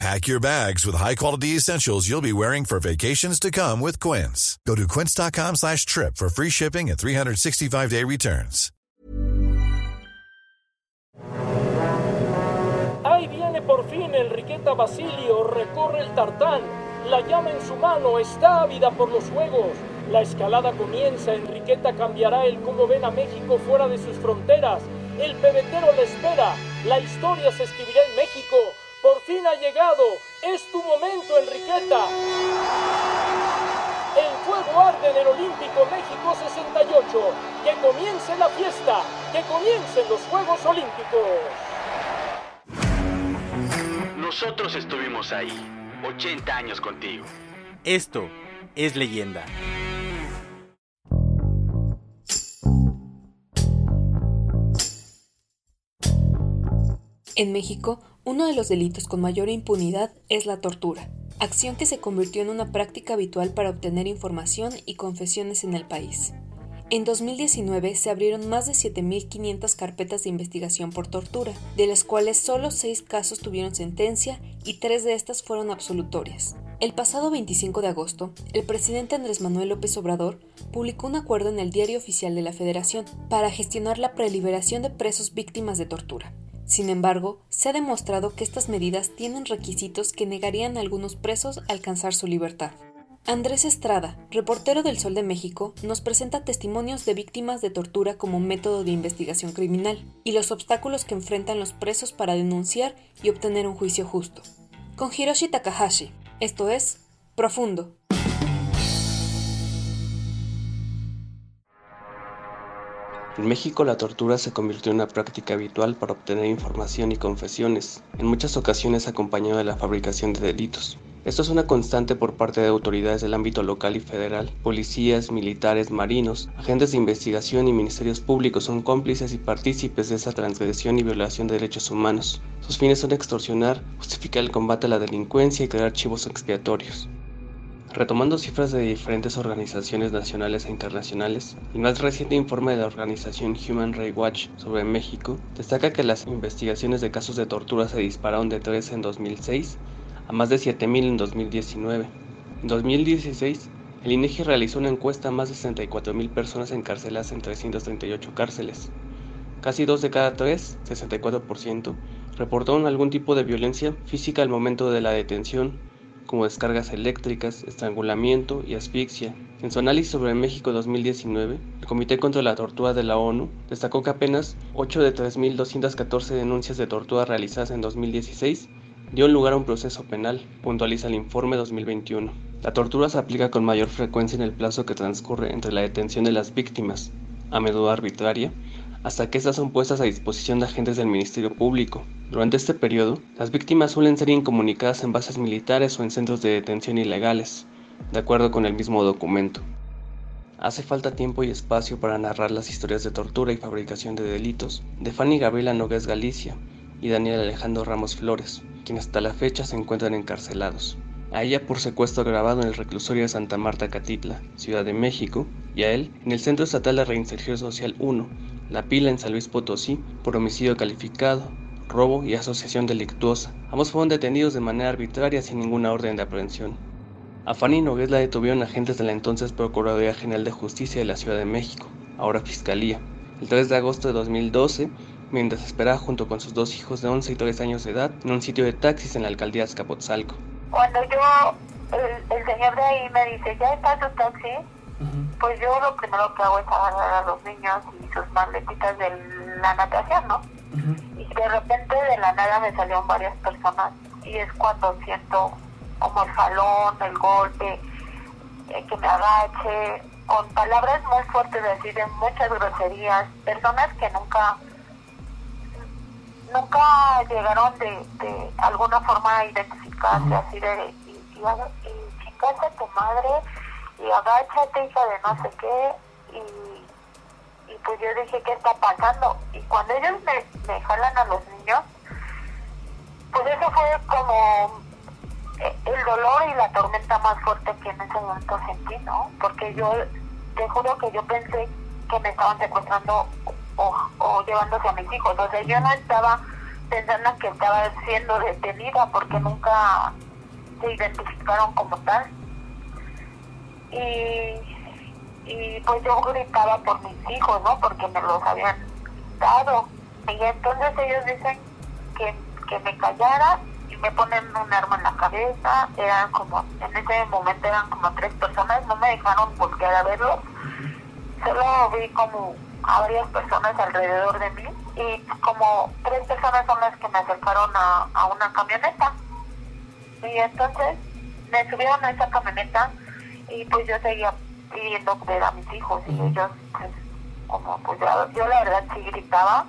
Pack your bags with high-quality essentials you'll be wearing for vacations to come with Quince. Go to quince.com slash trip for free shipping and 365-day returns. Ahí viene por fin Enriqueta Basilio, recorre el tartán. La llama en su mano, está ávida por los juegos. La escalada comienza, Enriqueta cambiará el cómo ven a México fuera de sus fronteras. El pebetero le espera, la historia se escribirá en México. Por fin ha llegado. Es tu momento, Enriqueta. El fuego arde en el Olímpico México 68. Que comience la fiesta. Que comiencen los Juegos Olímpicos. Nosotros estuvimos ahí. 80 años contigo. Esto es leyenda. En México, uno de los delitos con mayor impunidad es la tortura, acción que se convirtió en una práctica habitual para obtener información y confesiones en el país. En 2019 se abrieron más de 7.500 carpetas de investigación por tortura, de las cuales solo 6 casos tuvieron sentencia y 3 de estas fueron absolutorias. El pasado 25 de agosto, el presidente Andrés Manuel López Obrador publicó un acuerdo en el Diario Oficial de la Federación para gestionar la preliberación de presos víctimas de tortura. Sin embargo, se ha demostrado que estas medidas tienen requisitos que negarían a algunos presos alcanzar su libertad. Andrés Estrada, reportero del Sol de México, nos presenta testimonios de víctimas de tortura como método de investigación criminal y los obstáculos que enfrentan los presos para denunciar y obtener un juicio justo. Con Hiroshi Takahashi, esto es Profundo. En México la tortura se convirtió en una práctica habitual para obtener información y confesiones, en muchas ocasiones acompañado de la fabricación de delitos. Esto es una constante por parte de autoridades del ámbito local y federal. Policías, militares, marinos, agentes de investigación y ministerios públicos son cómplices y partícipes de esa transgresión y violación de derechos humanos. Sus fines son extorsionar, justificar el combate a la delincuencia y crear archivos expiatorios. Retomando cifras de diferentes organizaciones nacionales e internacionales, el más reciente informe de la organización Human Rights Watch sobre México destaca que las investigaciones de casos de tortura se dispararon de 3 en 2006 a más de 7.000 en 2019. En 2016, el INEGI realizó una encuesta a más de 64.000 personas encarceladas en 338 cárceles. Casi dos de cada tres, 64%, reportaron algún tipo de violencia física al momento de la detención como descargas eléctricas, estrangulamiento y asfixia. En su análisis sobre México 2019, el Comité contra la Tortura de la ONU destacó que apenas 8 de 3.214 denuncias de tortura realizadas en 2016 dio lugar a un proceso penal, puntualiza el informe 2021. La tortura se aplica con mayor frecuencia en el plazo que transcurre entre la detención de las víctimas, a menudo arbitraria, hasta que estas son puestas a disposición de agentes del Ministerio Público. Durante este periodo, las víctimas suelen ser incomunicadas en bases militares o en centros de detención ilegales, de acuerdo con el mismo documento. Hace falta tiempo y espacio para narrar las historias de tortura y fabricación de delitos de Fanny Gabriela Nogués Galicia y Daniel Alejandro Ramos Flores, quienes hasta la fecha se encuentran encarcelados. A ella por secuestro grabado en el reclusorio de Santa Marta Catitla, Ciudad de México, y a él en el Centro Estatal de Reinserción Social 1, La Pila en San Luis Potosí, por homicidio calificado, robo y asociación delictuosa. Ambos fueron detenidos de manera arbitraria sin ninguna orden de aprehensión. A Fanny Nogués la detuvieron agentes de la entonces Procuraduría General de Justicia de la Ciudad de México, ahora Fiscalía. El 3 de agosto de 2012, mientras esperaba junto con sus dos hijos de 11 y 3 años de edad en un sitio de taxis en la alcaldía de Azcapotzalco. Cuando yo, el, señor de ahí me dice, ¿ya está su taxi? Pues yo lo primero que hago es agarrar a los niños y sus maletitas de la natación, ¿no? Y de repente de la nada me salieron varias personas y es cuando siento como el jalón, el golpe, eh, que me agache, con palabras muy fuertes, así de muchas groserías, personas que nunca nunca llegaron de, de alguna forma a identificarse, así de, y, y, y tu madre, y agáchate, hija de no sé qué, y y pues yo dije, ¿qué está pasando? Y cuando ellos me, me jalan a los niños, pues eso fue como eh, el dolor y la tormenta más fuerte que en ese momento sentí, ¿no? Porque yo, te juro que yo pensé que me estaban secuestrando o, o llevándose a mis hijos. O sea, yo no estaba pensando que estaba siendo detenida porque nunca se identificaron como tal. Y, y pues yo gritaba por mis hijos, ¿no? Porque me los habían dado. Y entonces ellos dicen que, que me callara y me ponen un arma en la cabeza. Eran como, en ese momento eran como tres personas, no me dejaron voltear a verlos. Solo vi como a varias personas alrededor de mí y como tres personas son las que me acercaron a, a una camioneta. Y entonces me subieron a esa camioneta y pues yo seguía pidiendo ver a mis hijos y ellos pues como pues yo, yo la verdad sí gritaba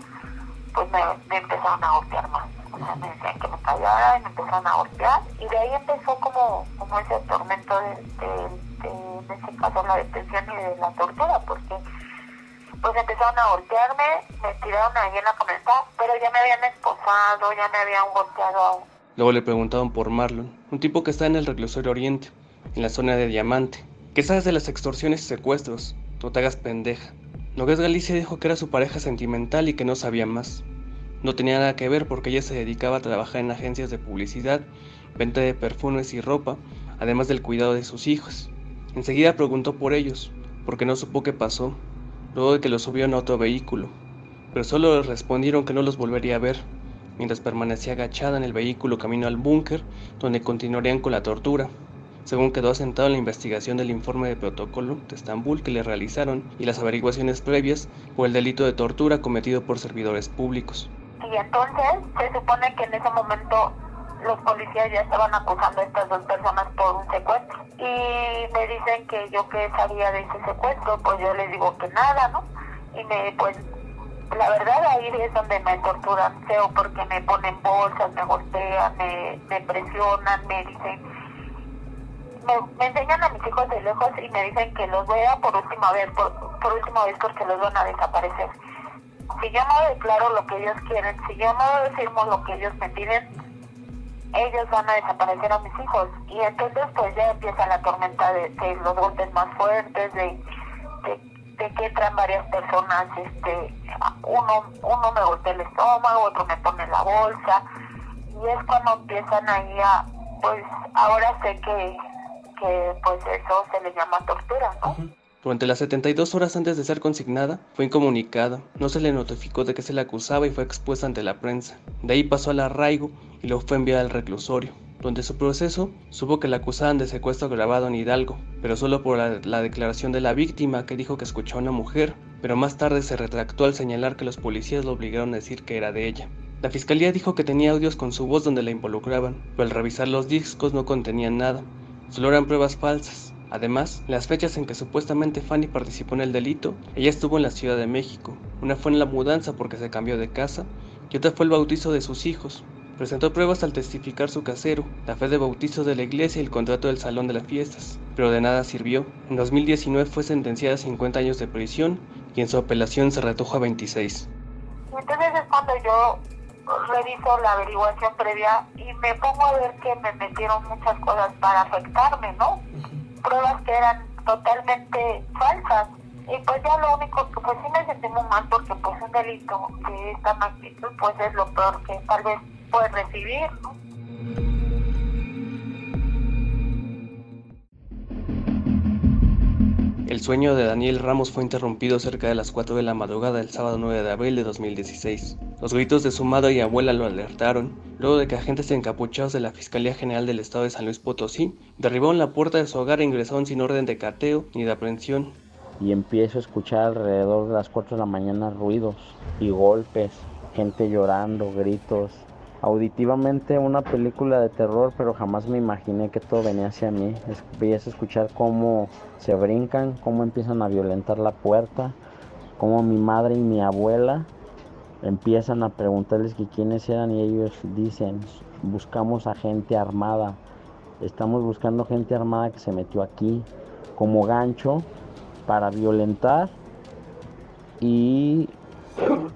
pues me, me empezaron a golpear más. O sea me decían que me callara y me empezaron a golpear. Y de ahí empezó como como ese tormento de, de, de en este caso la detención y de la tortura porque pues empezaron a golpearme, me tiraron ahí en la camioneta, pero ya me habían esposado, ya me habían golpeado. Luego le preguntaban por Marlon, un tipo que está en el reclusorio Oriente, en la zona de Diamante. ¿Qué sabes de las extorsiones y secuestros? No te hagas pendeja. Nogués Galicia dijo que era su pareja sentimental y que no sabía más. No tenía nada que ver porque ella se dedicaba a trabajar en agencias de publicidad, venta de perfumes y ropa, además del cuidado de sus hijos. Enseguida preguntó por ellos, porque no supo qué pasó, luego de que los subió en otro vehículo, pero solo le respondieron que no los volvería a ver, mientras permanecía agachada en el vehículo camino al búnker, donde continuarían con la tortura, según quedó asentado en la investigación del informe de protocolo de Estambul que le realizaron y las averiguaciones previas por el delito de tortura cometido por servidores públicos. Y entonces se supone que en ese momento los policías ya estaban acusando a estas dos personas por un secuestro. Y me dicen que yo que sabía de ese secuestro, pues yo les digo que nada, ¿no? Y me, pues, la verdad ahí es donde me torturan feo porque me ponen bolsas, me golpean, me, me presionan, me dicen, me, enseñan a mis hijos de lejos y me dicen que los vea por última vez, por, por última vez porque los van a desaparecer. Si yo no declaro lo que ellos quieren, si yo no firmo lo que ellos me piden, ellos van a desaparecer a mis hijos. Y entonces pues ya empieza la tormenta de, de los golpes más fuertes, de, de, de, que entran varias personas, este uno, uno me golpea el estómago, otro me pone la bolsa. Y es cuando empiezan ahí a, pues ahora sé que, que pues eso se le llama tortura, ¿no? Durante las 72 horas antes de ser consignada, fue incomunicada, no se le notificó de que se le acusaba y fue expuesta ante la prensa. De ahí pasó al arraigo y luego fue enviada al reclusorio, donde su proceso supo que la acusaban de secuestro grabado en Hidalgo, pero solo por la, la declaración de la víctima que dijo que escuchó a una mujer, pero más tarde se retractó al señalar que los policías lo obligaron a decir que era de ella. La fiscalía dijo que tenía audios con su voz donde la involucraban, pero al revisar los discos no contenían nada, solo eran pruebas falsas. Además, las fechas en que supuestamente Fanny participó en el delito, ella estuvo en la Ciudad de México. Una fue en la mudanza porque se cambió de casa y otra fue el bautizo de sus hijos. Presentó pruebas al testificar su casero, la fe de bautizo de la iglesia y el contrato del salón de las fiestas, pero de nada sirvió. En 2019 fue sentenciada a 50 años de prisión y en su apelación se retuvo a 26. Entonces es cuando yo reviso la averiguación previa y me pongo a ver que me metieron muchas cosas para afectarme, ¿no? pruebas que eran totalmente falsas. Y pues ya lo único que pues sí me sentí muy mal porque pues un delito de esta magnitud pues es lo peor que tal vez puedes recibir, ¿no? El sueño de Daniel Ramos fue interrumpido cerca de las 4 de la madrugada del sábado 9 de abril de 2016. Los gritos de su madre y abuela lo alertaron, luego de que agentes encapuchados de la Fiscalía General del Estado de San Luis Potosí derribaron la puerta de su hogar e ingresaron sin orden de cateo ni de aprehensión. Y empiezo a escuchar alrededor de las 4 de la mañana ruidos y golpes, gente llorando, gritos. Auditivamente una película de terror, pero jamás me imaginé que todo venía hacia mí. Veías escuchar cómo se brincan, cómo empiezan a violentar la puerta, cómo mi madre y mi abuela empiezan a preguntarles quiénes eran y ellos dicen, buscamos a gente armada, estamos buscando gente armada que se metió aquí como gancho para violentar y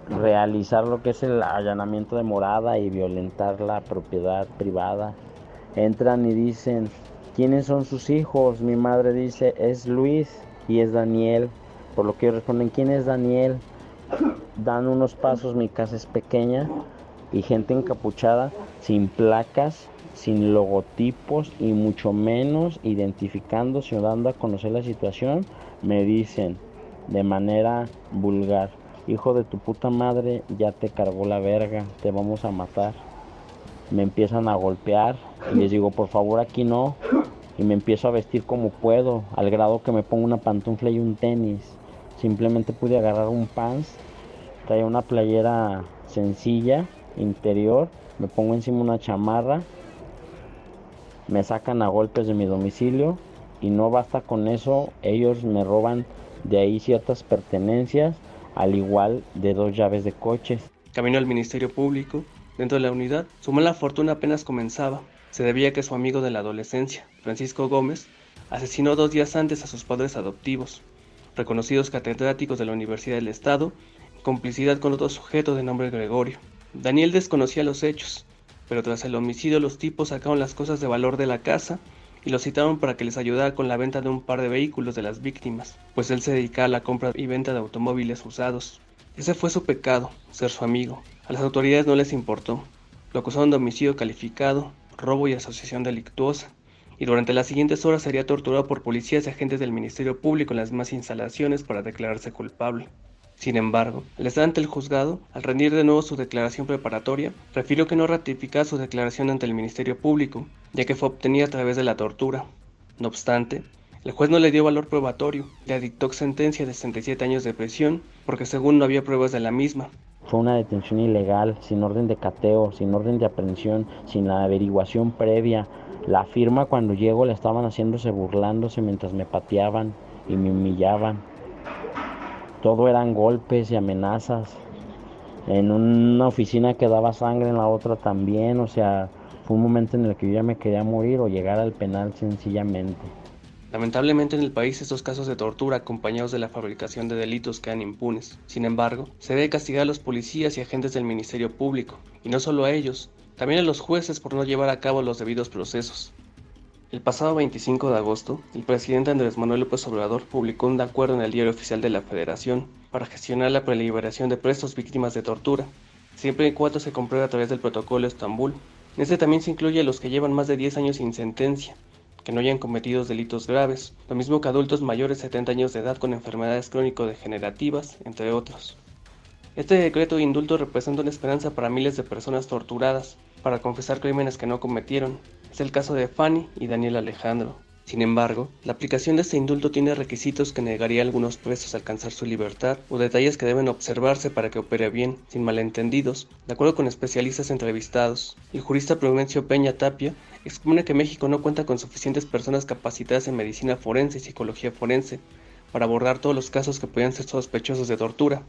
realizar lo que es el allanamiento de morada y violentar la propiedad privada. Entran y dicen, ¿quiénes son sus hijos? Mi madre dice, es Luis y es Daniel. Por lo que responden, ¿quién es Daniel? Dan unos pasos, mi casa es pequeña y gente encapuchada, sin placas, sin logotipos y mucho menos identificándose o dando a conocer la situación, me dicen de manera vulgar, hijo de tu puta madre, ya te cargó la verga, te vamos a matar. Me empiezan a golpear y les digo, por favor aquí no. Y me empiezo a vestir como puedo, al grado que me pongo una pantufla y un tenis. Simplemente pude agarrar un pants, traía una playera sencilla, interior, me pongo encima una chamarra, me sacan a golpes de mi domicilio y no basta con eso, ellos me roban de ahí ciertas pertenencias al igual de dos llaves de coches. Camino al Ministerio Público. Dentro de la unidad, su mala fortuna apenas comenzaba. Se debía que su amigo de la adolescencia, Francisco Gómez, asesinó dos días antes a sus padres adoptivos, reconocidos catedráticos de la Universidad del Estado, en complicidad con otro sujeto de nombre Gregorio. Daniel desconocía los hechos, pero tras el homicidio los tipos sacaron las cosas de valor de la casa y lo citaron para que les ayudara con la venta de un par de vehículos de las víctimas, pues él se dedicaba a la compra y venta de automóviles usados. Ese fue su pecado, ser su amigo. A las autoridades no les importó. Lo acusaron de homicidio calificado, robo y asociación delictuosa, y durante las siguientes horas sería torturado por policías y agentes del Ministerio Público en las demás instalaciones para declararse culpable. Sin embargo, al estar ante el juzgado, al rendir de nuevo su declaración preparatoria, refirió que no ratificaba su declaración ante el Ministerio Público, ya que fue obtenida a través de la tortura. No obstante, el juez no le dio valor probatorio, le dictó sentencia de 67 años de prisión, porque según no había pruebas de la misma. Fue una detención ilegal, sin orden de cateo, sin orden de aprehensión, sin la averiguación previa. La firma cuando llego la estaban haciéndose burlándose mientras me pateaban y me humillaban. Todo eran golpes y amenazas. En una oficina quedaba sangre, en la otra también. O sea, fue un momento en el que yo ya me quería morir o llegar al penal sencillamente. Lamentablemente en el país estos casos de tortura acompañados de la fabricación de delitos quedan impunes. Sin embargo, se debe castigar a los policías y agentes del Ministerio Público, y no solo a ellos, también a los jueces por no llevar a cabo los debidos procesos. El pasado 25 de agosto, el presidente Andrés Manuel López Obrador publicó un acuerdo en el Diario Oficial de la Federación para gestionar la preliberación de presos víctimas de tortura, siempre y cuando se compruebe a través del protocolo Estambul. Este también se incluye a los que llevan más de 10 años sin sentencia, que no hayan cometido delitos graves, lo mismo que adultos mayores de 70 años de edad con enfermedades crónico-degenerativas, entre otros. Este decreto de indulto representa una esperanza para miles de personas torturadas, para confesar crímenes que no cometieron, es el caso de Fanny y Daniel Alejandro. Sin embargo, la aplicación de este indulto tiene requisitos que negaría a algunos presos alcanzar su libertad o detalles que deben observarse para que opere bien, sin malentendidos, de acuerdo con especialistas entrevistados. El jurista Prudencio Peña Tapia expone que México no cuenta con suficientes personas capacitadas en medicina forense y psicología forense para abordar todos los casos que podrían ser sospechosos de tortura,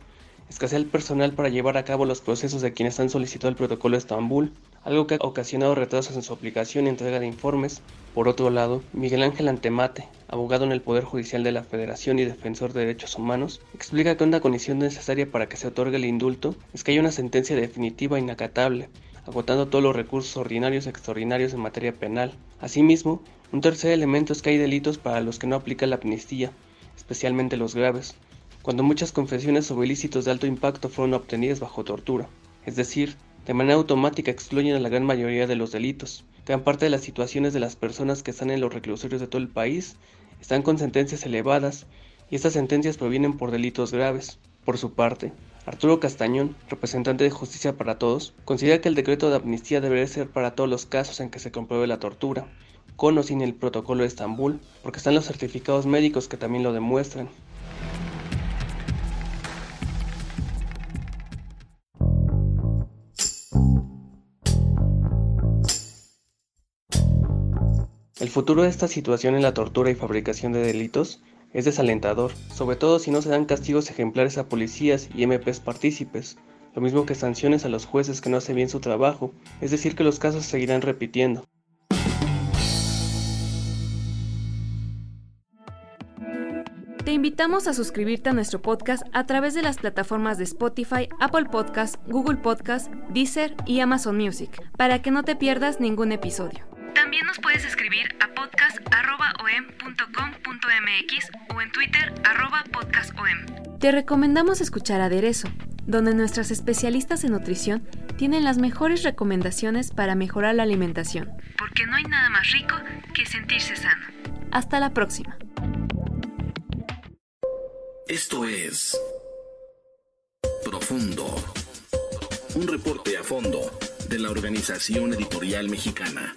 escasea el personal para llevar a cabo los procesos de quienes han solicitado el protocolo de Estambul, algo que ha ocasionado retrasos en su aplicación y entrega de informes. Por otro lado, Miguel Ángel Antemate, abogado en el Poder Judicial de la Federación y defensor de derechos humanos, explica que una condición necesaria para que se otorgue el indulto es que haya una sentencia definitiva e inacatable, agotando todos los recursos ordinarios y extraordinarios en materia penal. Asimismo, un tercer elemento es que hay delitos para los que no aplica la amnistía, especialmente los graves, cuando muchas confesiones sobre ilícitos de alto impacto fueron obtenidas bajo tortura, es decir, de manera automática excluyen a la gran mayoría de los delitos. Gran parte de las situaciones de las personas que están en los reclusorios de todo el país están con sentencias elevadas y estas sentencias provienen por delitos graves. Por su parte, Arturo Castañón, representante de Justicia para Todos, considera que el decreto de amnistía debería ser para todos los casos en que se compruebe la tortura, con o sin el protocolo de Estambul, porque están los certificados médicos que también lo demuestran. Futuro de esta situación en la tortura y fabricación de delitos es desalentador, sobre todo si no se dan castigos ejemplares a policías y MPs partícipes, lo mismo que sanciones a los jueces que no hacen bien su trabajo, es decir que los casos seguirán repitiendo. Te invitamos a suscribirte a nuestro podcast a través de las plataformas de Spotify, Apple Podcast, Google Podcast, Deezer y Amazon Music, para que no te pierdas ningún episodio. También nos puedes escribir a podcast.om.com.mx o en Twitter podcastom. Te recomendamos escuchar Aderezo, donde nuestras especialistas en nutrición tienen las mejores recomendaciones para mejorar la alimentación. Porque no hay nada más rico que sentirse sano. Hasta la próxima. Esto es Profundo. Un reporte a fondo de la Organización Editorial Mexicana.